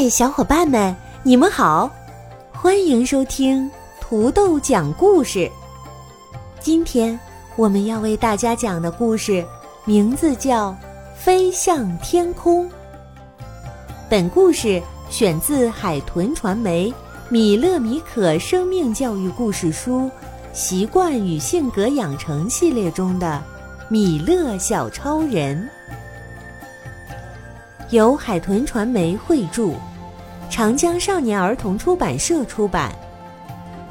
嗨，小伙伴们，你们好，欢迎收听土豆讲故事。今天我们要为大家讲的故事名字叫《飞向天空》。本故事选自海豚传媒《米勒米可生命教育故事书》《习惯与性格养成》系列中的《米勒小超人》。由海豚传媒绘著，长江少年儿童出版社出版。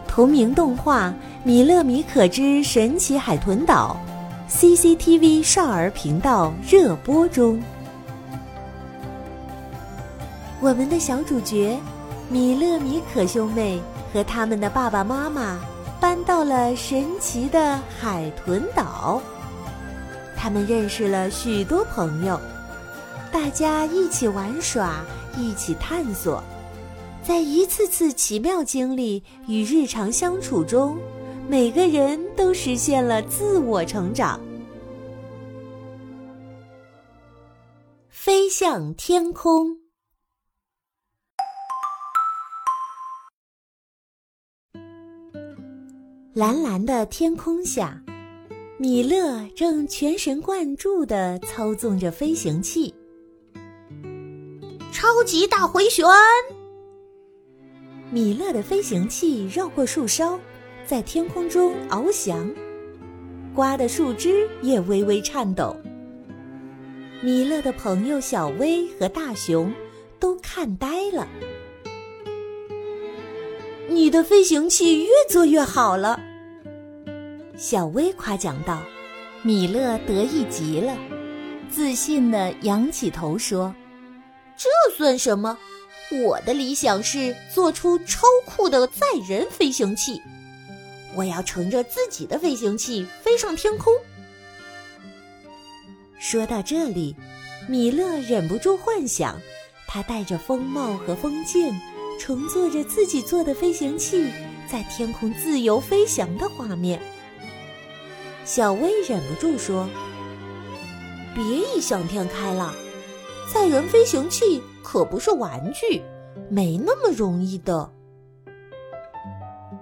同名动画《米勒米可之神奇海豚岛》，CCTV 少儿频道热播中。我们的小主角米勒米可兄妹和他们的爸爸妈妈搬到了神奇的海豚岛，他们认识了许多朋友。大家一起玩耍，一起探索，在一次次奇妙经历与日常相处中，每个人都实现了自我成长。飞向天空，蓝蓝的天空下，米勒正全神贯注地操纵着飞行器。超级大回旋！米勒的飞行器绕过树梢，在天空中翱翔，刮的树枝也微微颤抖。米勒的朋友小薇和大熊都看呆了。你的飞行器越做越好了，小薇夸奖道。米勒得意极了，自信地仰起头说。这算什么？我的理想是做出超酷的载人飞行器。我要乘着自己的飞行器飞上天空。说到这里，米勒忍不住幻想，他戴着风帽和风镜，乘坐着自己做的飞行器在天空自由飞翔的画面。小薇忍不住说：“别异想天开了。”人飞行器可不是玩具，没那么容易的。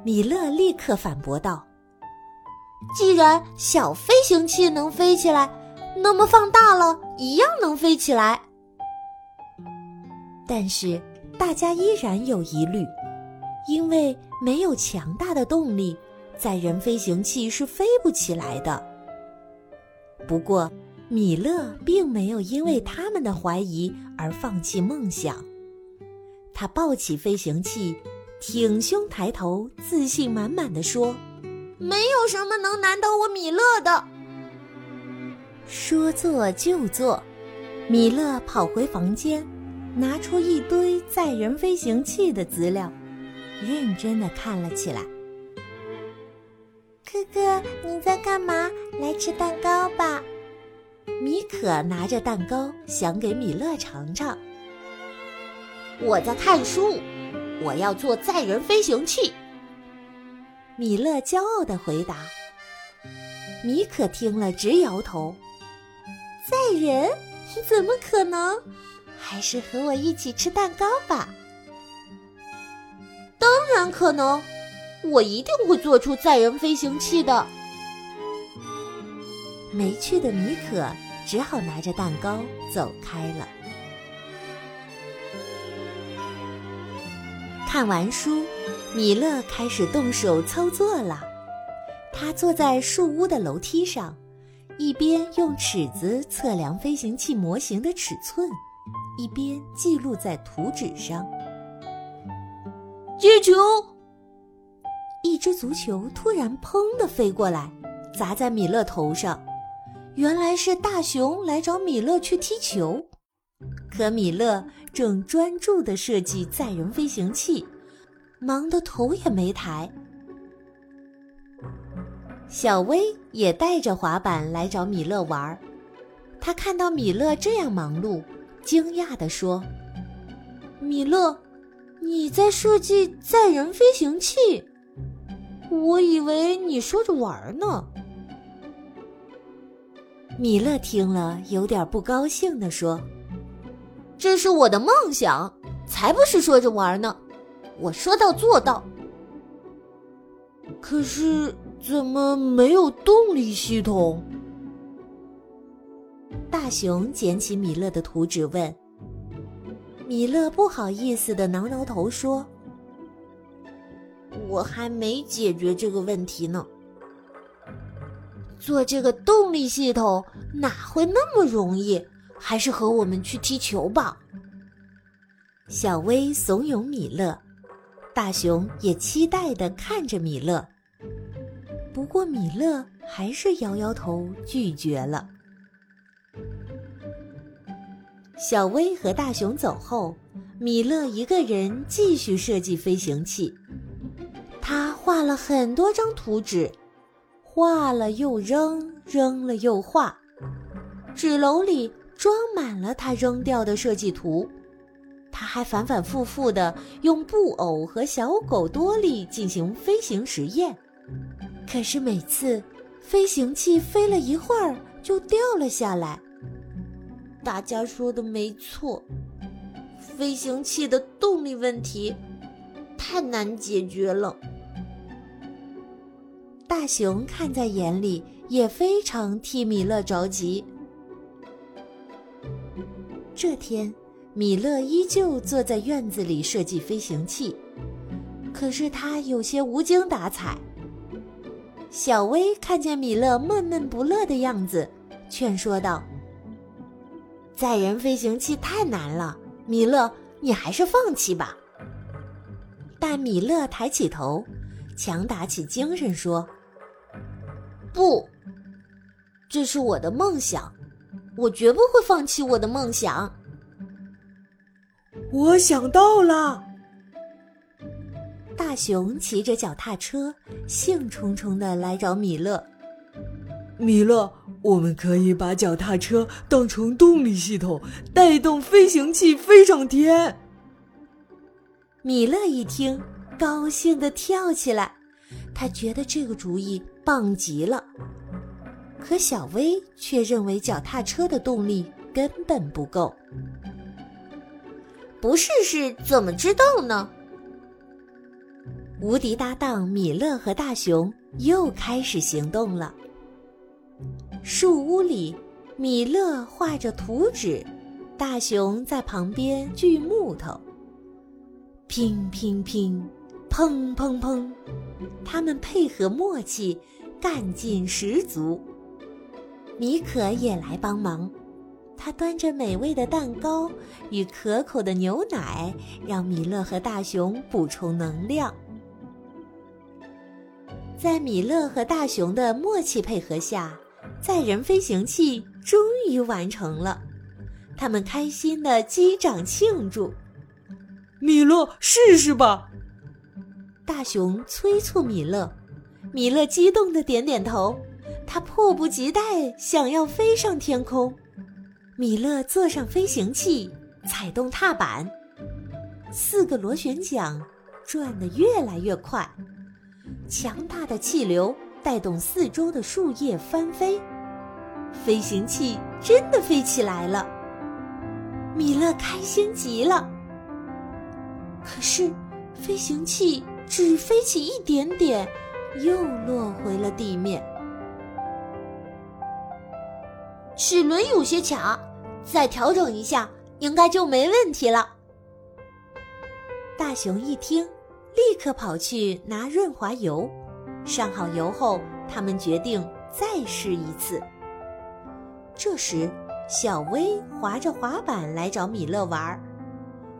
米勒立刻反驳道：“既然小飞行器能飞起来，那么放大了一样能飞起来。”但是大家依然有疑虑，因为没有强大的动力，载人飞行器是飞不起来的。不过，米勒并没有因为他们的怀疑而放弃梦想，他抱起飞行器，挺胸抬头，自信满满的说：“没有什么能难倒我米勒的。”说做就做，米勒跑回房间，拿出一堆载人飞行器的资料，认真的看了起来。哥哥，你在干嘛？来吃蛋糕吧。米可拿着蛋糕，想给米勒尝尝。我在看书，我要做载人飞行器。米勒骄傲的回答。米可听了直摇头：“载人？怎么可能？还是和我一起吃蛋糕吧。”当然可能，我一定会做出载人飞行器的。没趣的米可只好拿着蛋糕走开了。看完书，米勒开始动手操作了。他坐在树屋的楼梯上，一边用尺子测量飞行器模型的尺寸，一边记录在图纸上。接球！一一只足球突然砰的飞过来，砸在米勒头上。原来是大熊来找米勒去踢球，可米勒正专注地设计载人飞行器，忙得头也没抬。小薇也带着滑板来找米勒玩儿，他看到米勒这样忙碌，惊讶地说：“米勒，你在设计载人飞行器？我以为你说着玩呢。”米勒听了，有点不高兴地说：“这是我的梦想，才不是说着玩呢！我说到做到。可是怎么没有动力系统？”大熊捡起米勒的图纸问。米勒不好意思的挠挠头说：“我还没解决这个问题呢。”做这个动力系统哪会那么容易？还是和我们去踢球吧。小薇怂恿米勒，大熊也期待的看着米勒。不过米勒还是摇摇头拒绝了。小薇和大熊走后，米勒一个人继续设计飞行器。他画了很多张图纸。画了又扔，扔了又画，纸篓里装满了他扔掉的设计图。他还反反复复的用布偶和小狗多利进行飞行实验，可是每次飞行器飞了一会儿就掉了下来。大家说的没错，飞行器的动力问题太难解决了。大熊看在眼里，也非常替米勒着急。这天，米勒依旧坐在院子里设计飞行器，可是他有些无精打采。小薇看见米勒闷闷不乐的样子，劝说道：“载人飞行器太难了，米勒，你还是放弃吧。”但米勒抬起头，强打起精神说。不，这是我的梦想，我绝不会放弃我的梦想。我想到了，大熊骑着脚踏车，兴冲冲的来找米勒。米勒，我们可以把脚踏车当成动力系统，带动飞行器飞上天。米勒一听，高兴的跳起来，他觉得这个主意。棒极了，可小薇却认为脚踏车的动力根本不够。不试试怎么知道呢？无敌搭档米勒和大熊又开始行动了。树屋里，米勒画着图纸，大熊在旁边锯木头。乒乒乒，砰砰砰，他们配合默契。干劲十足，米可也来帮忙。他端着美味的蛋糕与可口的牛奶，让米勒和大熊补充能量。在米勒和大熊的默契配合下，载人飞行器终于完成了。他们开心的击掌庆祝。米勒，试试吧！大熊催促米勒。米勒激动的点点头，他迫不及待想要飞上天空。米勒坐上飞行器，踩动踏板，四个螺旋桨转得越来越快，强大的气流带动四周的树叶翻飞，飞行器真的飞起来了。米勒开心极了。可是，飞行器只飞起一点点。又落回了地面。齿轮有些卡，再调整一下，应该就没问题了。大熊一听，立刻跑去拿润滑油。上好油后，他们决定再试一次。这时，小薇划着滑板来找米勒玩儿。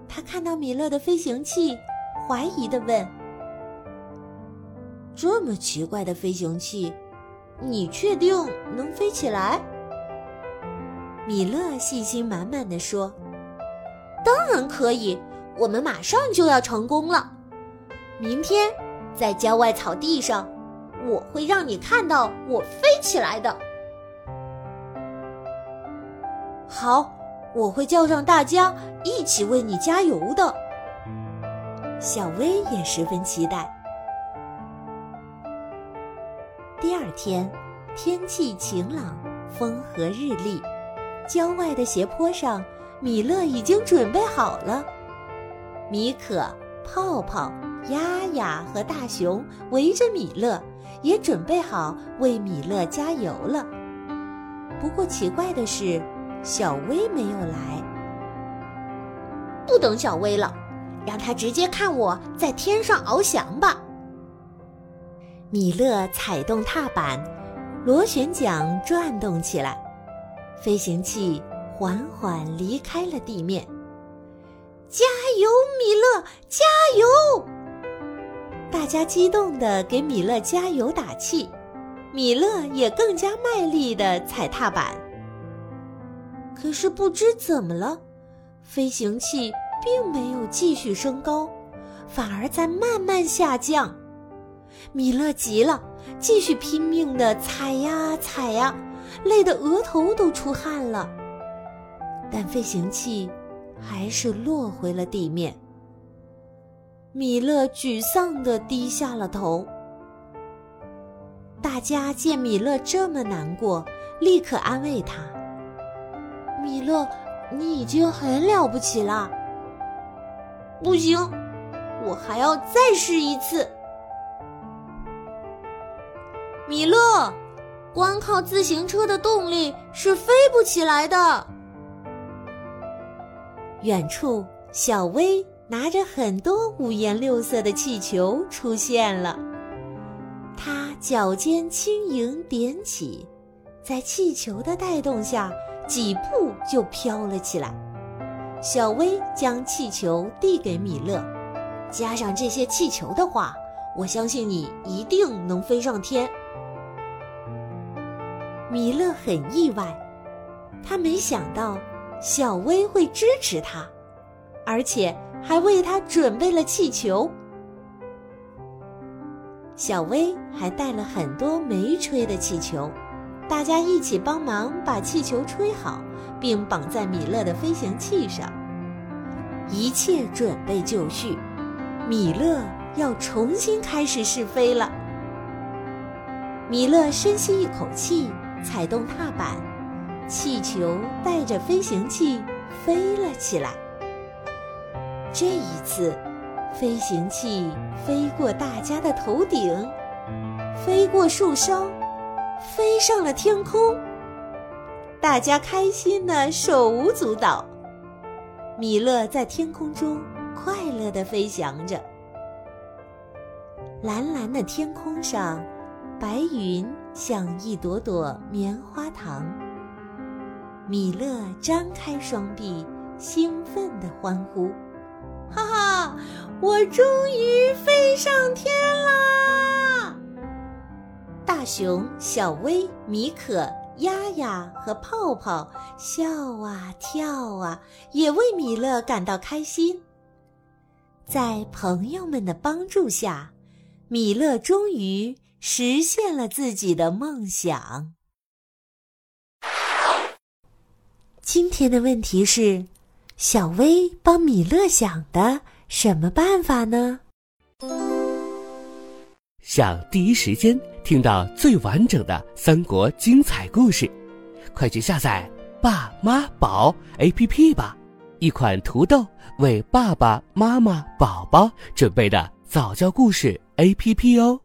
他看到米勒的飞行器，怀疑的问。这么奇怪的飞行器，你确定能飞起来？米勒信心满满的说：“当然可以，我们马上就要成功了。明天，在郊外草地上，我会让你看到我飞起来的。”好，我会叫上大家一起为你加油的。小薇也十分期待。天，天气晴朗，风和日丽。郊外的斜坡上，米勒已经准备好了。米可、泡泡、丫丫和大熊围着米勒，也准备好为米勒加油了。不过奇怪的是，小薇没有来。不等小薇了，让他直接看我在天上翱翔吧。米勒踩动踏板，螺旋桨转动起来，飞行器缓缓离开了地面。加油，米勒！加油！大家激动地给米勒加油打气，米勒也更加卖力地踩踏板。可是不知怎么了，飞行器并没有继续升高，反而在慢慢下降。米勒急了，继续拼命地踩呀踩呀，累得额头都出汗了。但飞行器还是落回了地面。米勒沮丧地低下了头。大家见米勒这么难过，立刻安慰他：“米勒，你已经很了不起了。不行，我还要再试一次。”米勒，光靠自行车的动力是飞不起来的。远处，小薇拿着很多五颜六色的气球出现了。她脚尖轻盈点起，在气球的带动下，几步就飘了起来。小薇将气球递给米勒，加上这些气球的话，我相信你一定能飞上天。米勒很意外，他没想到小薇会支持他，而且还为他准备了气球。小薇还带了很多没吹的气球，大家一起帮忙把气球吹好，并绑在米勒的飞行器上。一切准备就绪，米勒要重新开始试飞了。米勒深吸一口气。踩动踏板，气球带着飞行器飞了起来。这一次，飞行器飞过大家的头顶，飞过树梢，飞上了天空。大家开心的手舞足蹈。米勒在天空中快乐的飞翔着。蓝蓝的天空上。白云像一朵朵棉花糖。米勒张开双臂，兴奋地欢呼：“哈哈，我终于飞上天啦！”大熊、小薇、米可、丫丫和泡泡笑啊跳啊，也为米勒感到开心。在朋友们的帮助下，米勒终于。实现了自己的梦想。今天的问题是：小薇帮米勒想的什么办法呢？想第一时间听到最完整的三国精彩故事，快去下载“爸妈宝 ”APP 吧！一款土豆为爸爸妈妈、宝宝准备的早教故事 APP 哦。